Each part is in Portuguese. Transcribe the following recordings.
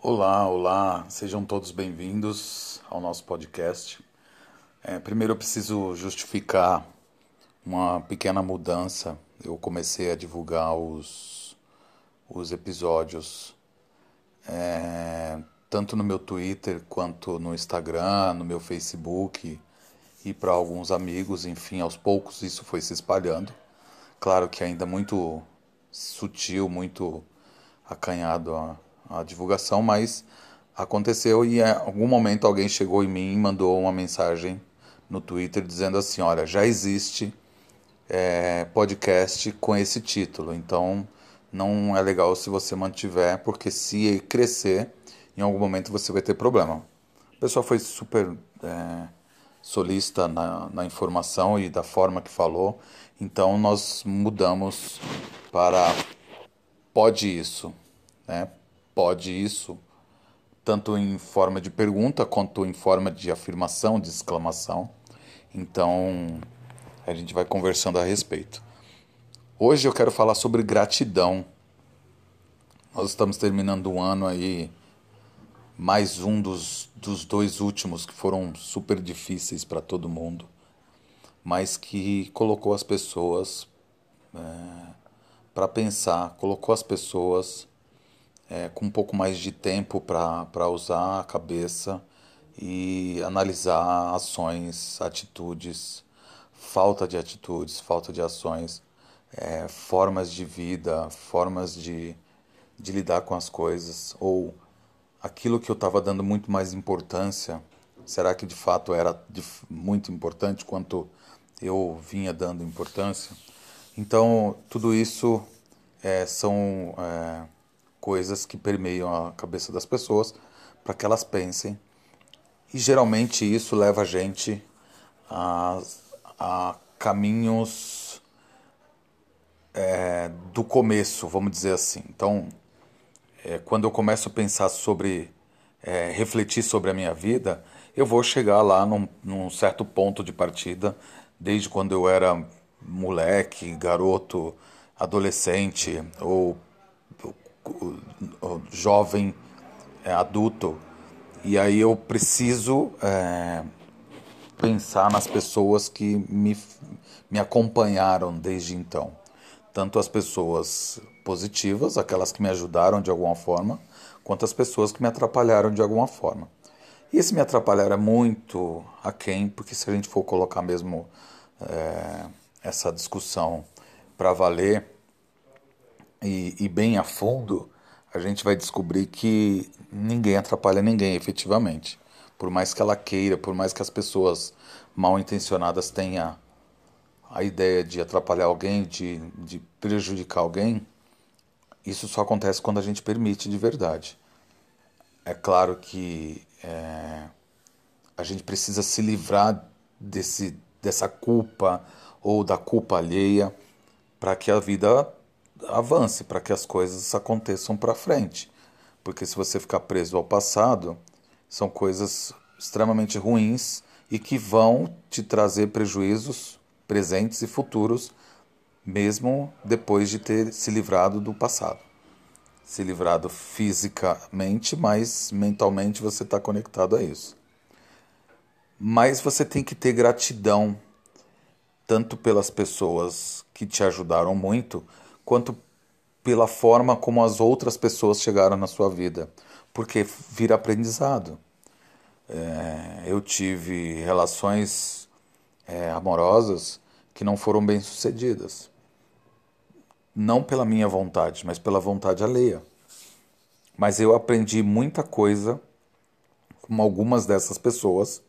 Olá, olá, sejam todos bem-vindos ao nosso podcast. É, primeiro eu preciso justificar uma pequena mudança. Eu comecei a divulgar os, os episódios é, tanto no meu Twitter quanto no Instagram, no meu Facebook e para alguns amigos, enfim, aos poucos isso foi se espalhando. Claro que ainda muito sutil, muito acanhado a a divulgação, mas aconteceu e em algum momento alguém chegou em mim e mandou uma mensagem no Twitter dizendo assim: olha, já existe é, podcast com esse título, então não é legal se você mantiver, porque se crescer, em algum momento você vai ter problema. A pessoa foi super é, solista na, na informação e da forma que falou, então nós mudamos para pode isso, né? pode isso, tanto em forma de pergunta quanto em forma de afirmação, de exclamação. Então, a gente vai conversando a respeito. Hoje eu quero falar sobre gratidão. Nós estamos terminando um ano aí, mais um dos, dos dois últimos que foram super difíceis para todo mundo, mas que colocou as pessoas é, para pensar, colocou as pessoas é, com um pouco mais de tempo para usar a cabeça e analisar ações, atitudes, falta de atitudes, falta de ações, é, formas de vida, formas de, de lidar com as coisas, ou aquilo que eu estava dando muito mais importância, será que de fato era de, muito importante quanto eu vinha dando importância? Então, tudo isso é, são é, coisas que permeiam a cabeça das pessoas para que elas pensem. E geralmente isso leva a gente a, a caminhos é, do começo, vamos dizer assim. Então, é, quando eu começo a pensar sobre, é, refletir sobre a minha vida, eu vou chegar lá num, num certo ponto de partida, desde quando eu era moleque, garoto, adolescente ou jovem é, adulto. E aí eu preciso é, pensar nas pessoas que me, me acompanharam desde então. Tanto as pessoas positivas aquelas que me ajudaram de alguma forma quanto as pessoas que me atrapalharam de alguma forma e esse me atrapalhar é muito aquém porque se a gente for colocar mesmo é, essa discussão para valer e, e bem a fundo, a gente vai descobrir que ninguém atrapalha ninguém efetivamente. Por mais que ela queira, por mais que as pessoas mal intencionadas tenham a ideia de atrapalhar alguém, de, de prejudicar alguém, isso só acontece quando a gente permite de verdade. É claro que é, a gente precisa se livrar desse, dessa culpa ou da culpa alheia para que a vida avance, para que as coisas aconteçam para frente. Porque se você ficar preso ao passado, são coisas extremamente ruins e que vão te trazer prejuízos presentes e futuros, mesmo depois de ter se livrado do passado. Se livrado fisicamente, mas mentalmente você está conectado a isso. Mas você tem que ter gratidão, tanto pelas pessoas que te ajudaram muito, quanto pela forma como as outras pessoas chegaram na sua vida, porque vira aprendizado. É, eu tive relações é, amorosas que não foram bem sucedidas, não pela minha vontade, mas pela vontade alheia. Mas eu aprendi muita coisa com algumas dessas pessoas,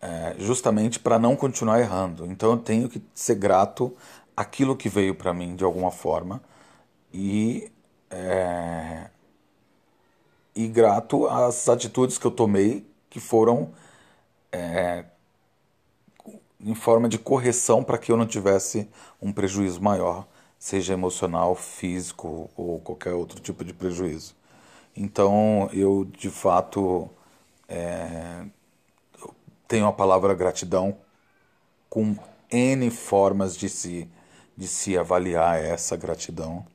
é, justamente para não continuar errando. Então eu tenho que ser grato aquilo que veio para mim de alguma forma e é, e grato às atitudes que eu tomei que foram é, em forma de correção para que eu não tivesse um prejuízo maior, seja emocional, físico ou qualquer outro tipo de prejuízo. Então eu de fato é, tenho a palavra gratidão com N formas de se, de se avaliar essa gratidão,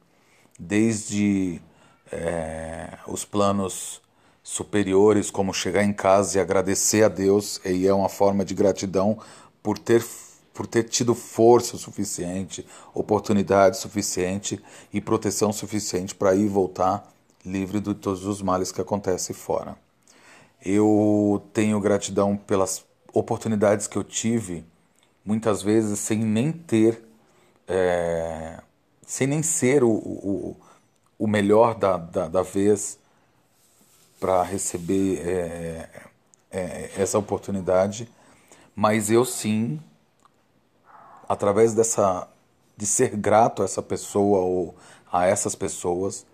desde é, os planos superiores, como chegar em casa e agradecer a Deus, e é uma forma de gratidão por ter, por ter tido força suficiente, oportunidade suficiente e proteção suficiente para ir e voltar livre de todos os males que acontecem fora. Eu tenho gratidão pelas oportunidades que eu tive, muitas vezes sem nem ter, é, sem nem ser o, o, o melhor da, da, da vez para receber é, é, essa oportunidade, mas eu sim, através dessa de ser grato a essa pessoa ou a essas pessoas,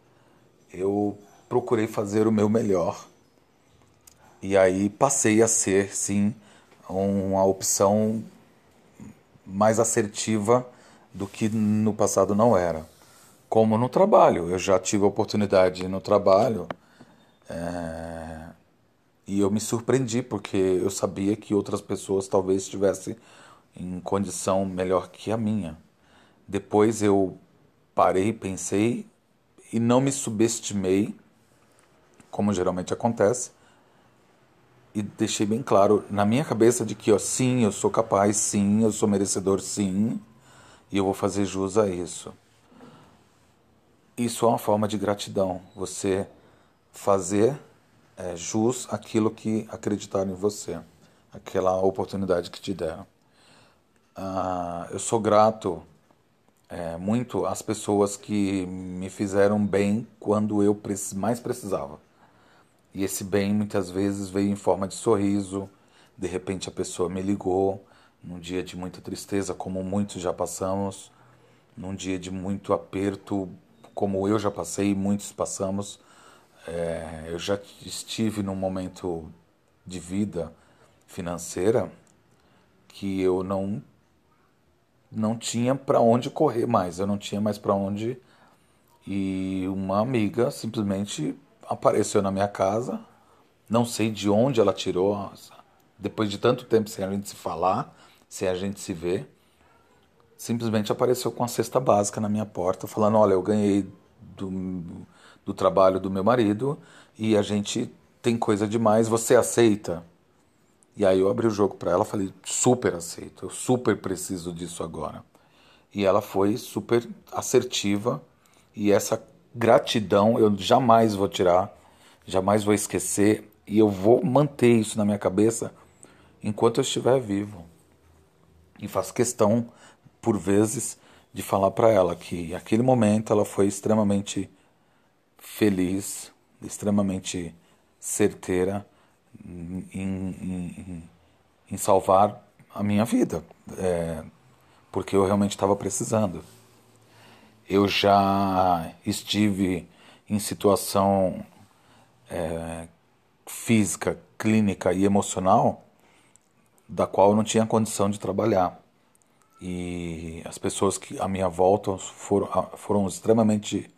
eu procurei fazer o meu melhor e aí passei a ser, sim, uma opção mais assertiva do que no passado não era. Como no trabalho, eu já tive a oportunidade no trabalho é... e eu me surpreendi porque eu sabia que outras pessoas talvez estivessem em condição melhor que a minha. Depois eu parei, pensei e não me subestimei, como geralmente acontece, e deixei bem claro na minha cabeça de que, ó, sim, eu sou capaz, sim, eu sou merecedor, sim, e eu vou fazer jus a isso. Isso é uma forma de gratidão, você fazer é, jus aquilo que acreditaram em você, aquela oportunidade que te deram. Ah, eu sou grato é, muito às pessoas que me fizeram bem quando eu mais precisava. E esse bem muitas vezes veio em forma de sorriso. De repente a pessoa me ligou num dia de muita tristeza, como muitos já passamos, num dia de muito aperto, como eu já passei muitos passamos. É, eu já estive num momento de vida financeira que eu não não tinha para onde correr mais, eu não tinha mais para onde e uma amiga simplesmente apareceu na minha casa. Não sei de onde ela tirou, depois de tanto tempo sem a gente se falar, sem a gente se ver. Simplesmente apareceu com a cesta básica na minha porta, falando: Olha, eu ganhei do, do trabalho do meu marido e a gente tem coisa demais, você aceita? E aí eu abri o jogo para ela, falei: Super aceito, eu super preciso disso agora. E ela foi super assertiva e essa gratidão eu jamais vou tirar, jamais vou esquecer e eu vou manter isso na minha cabeça enquanto eu estiver vivo. E faço questão, por vezes, de falar para ela que aquele momento ela foi extremamente feliz, extremamente certeira em, em, em salvar a minha vida, é, porque eu realmente estava precisando. Eu já estive em situação é, física, clínica e emocional da qual eu não tinha condição de trabalhar. E as pessoas que à minha volta foram, foram extremamente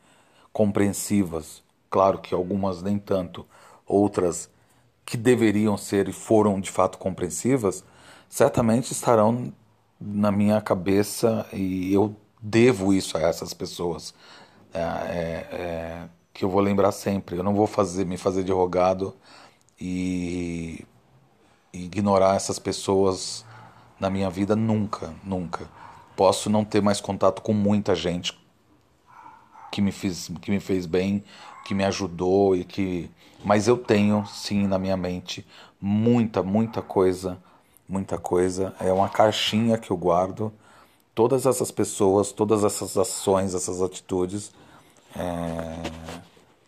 compreensivas. Claro que algumas nem tanto, outras que deveriam ser e foram de fato compreensivas, certamente estarão na minha cabeça e eu devo isso a essas pessoas. É, é, é, que eu vou lembrar sempre. Eu não vou fazer me fazer de rogado e, e ignorar essas pessoas na minha vida nunca, nunca. Posso não ter mais contato com muita gente que me fez, que me fez bem, que me ajudou e que, mas eu tenho sim na minha mente muita, muita coisa, muita coisa. É uma caixinha que eu guardo todas essas pessoas, todas essas ações, essas atitudes, é,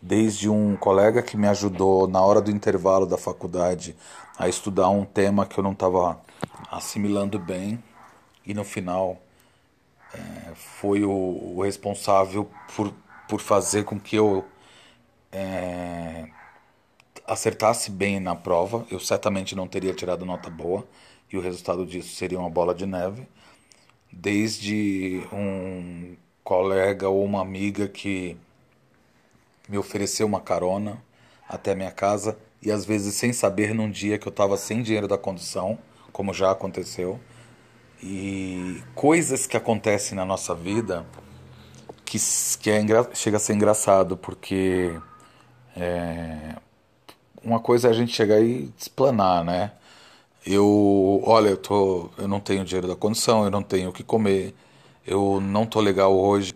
desde um colega que me ajudou na hora do intervalo da faculdade a estudar um tema que eu não estava assimilando bem e no final foi o, o, responsável por, por fazer com que eu é, acertasse bem na prova. Eu certamente não teria tirado nota boa e o resultado disso seria uma bola de neve desde um colega ou uma amiga que me ofereceu uma carona até minha casa e às vezes sem saber num dia que eu estava sem dinheiro da condução, como já aconteceu. E coisas que acontecem na nossa vida que, que é chega a ser engraçado, porque é, uma coisa é a gente chegar e explanar, né? Eu, olha, eu, tô, eu não tenho dinheiro da condição, eu não tenho o que comer, eu não tô legal hoje.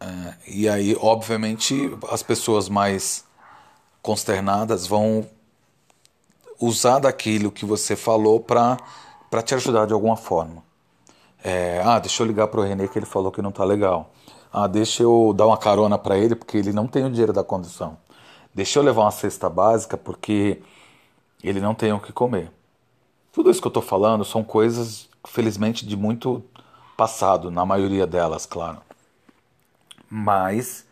É, e aí, obviamente, as pessoas mais consternadas vão usar daquilo que você falou para te ajudar de alguma forma. É, ah, deixa eu ligar para o Renê que ele falou que não tá legal. Ah, deixa eu dar uma carona para ele porque ele não tem o dinheiro da condução. Deixa eu levar uma cesta básica porque ele não tem o que comer. Tudo isso que eu estou falando são coisas, felizmente, de muito passado, na maioria delas, claro. Mas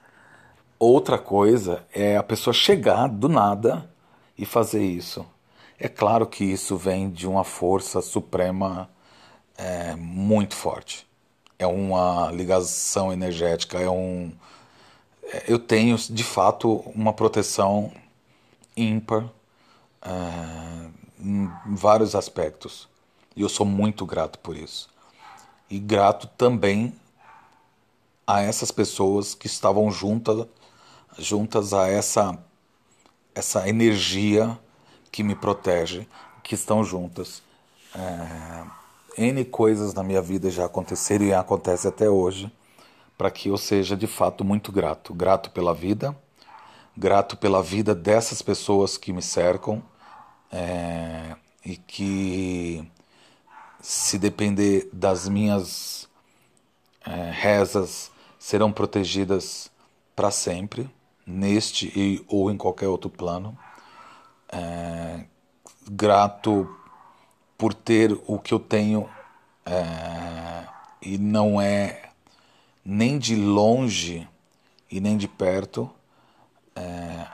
outra coisa é a pessoa chegar do nada e fazer isso. É claro que isso vem de uma força suprema é, muito forte é uma ligação energética, é um. É, eu tenho, de fato, uma proteção ímpar é, em vários aspectos. E eu sou muito grato por isso. E grato também a essas pessoas que estavam juntas, juntas a essa, essa energia que me protege, que estão juntas. É, N coisas na minha vida já aconteceram e acontece até hoje, para que eu seja de fato muito grato. Grato pela vida, grato pela vida dessas pessoas que me cercam é, e que, se depender das minhas é, rezas, serão protegidas para sempre, neste e, ou em qualquer outro plano. É, grato por ter o que eu tenho é, e não é nem de longe e nem de perto é,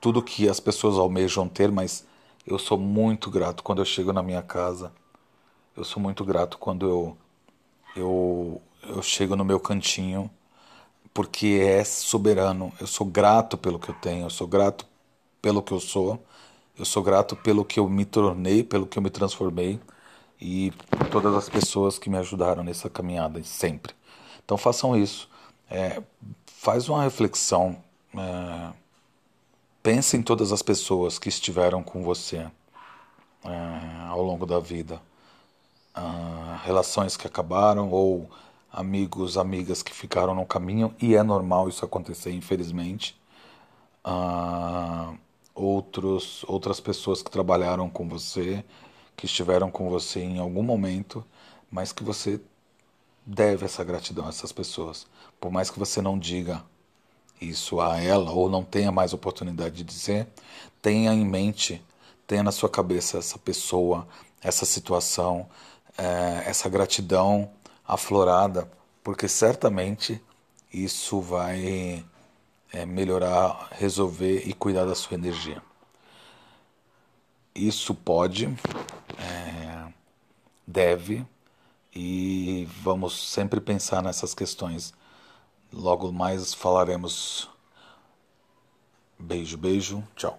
tudo que as pessoas almejam ter, mas eu sou muito grato quando eu chego na minha casa. Eu sou muito grato quando eu eu, eu chego no meu cantinho, porque é soberano. Eu sou grato pelo que eu tenho, eu sou grato pelo que eu sou eu sou grato pelo que eu me tornei, pelo que eu me transformei e todas as pessoas que me ajudaram nessa caminhada sempre. Então façam isso. É, faz uma reflexão. É, pense em todas as pessoas que estiveram com você é, ao longo da vida. Ah, relações que acabaram ou amigos, amigas que ficaram no caminho e é normal isso acontecer, infelizmente. Ah, outros, outras pessoas que trabalharam com você, que estiveram com você em algum momento, mas que você deve essa gratidão a essas pessoas. Por mais que você não diga isso a ela ou não tenha mais oportunidade de dizer, tenha em mente, tenha na sua cabeça essa pessoa, essa situação, é, essa gratidão aflorada, porque certamente isso vai é, melhorar, resolver e cuidar da sua energia. Isso pode, é, deve e vamos sempre pensar nessas questões. Logo mais falaremos. Beijo, beijo, tchau.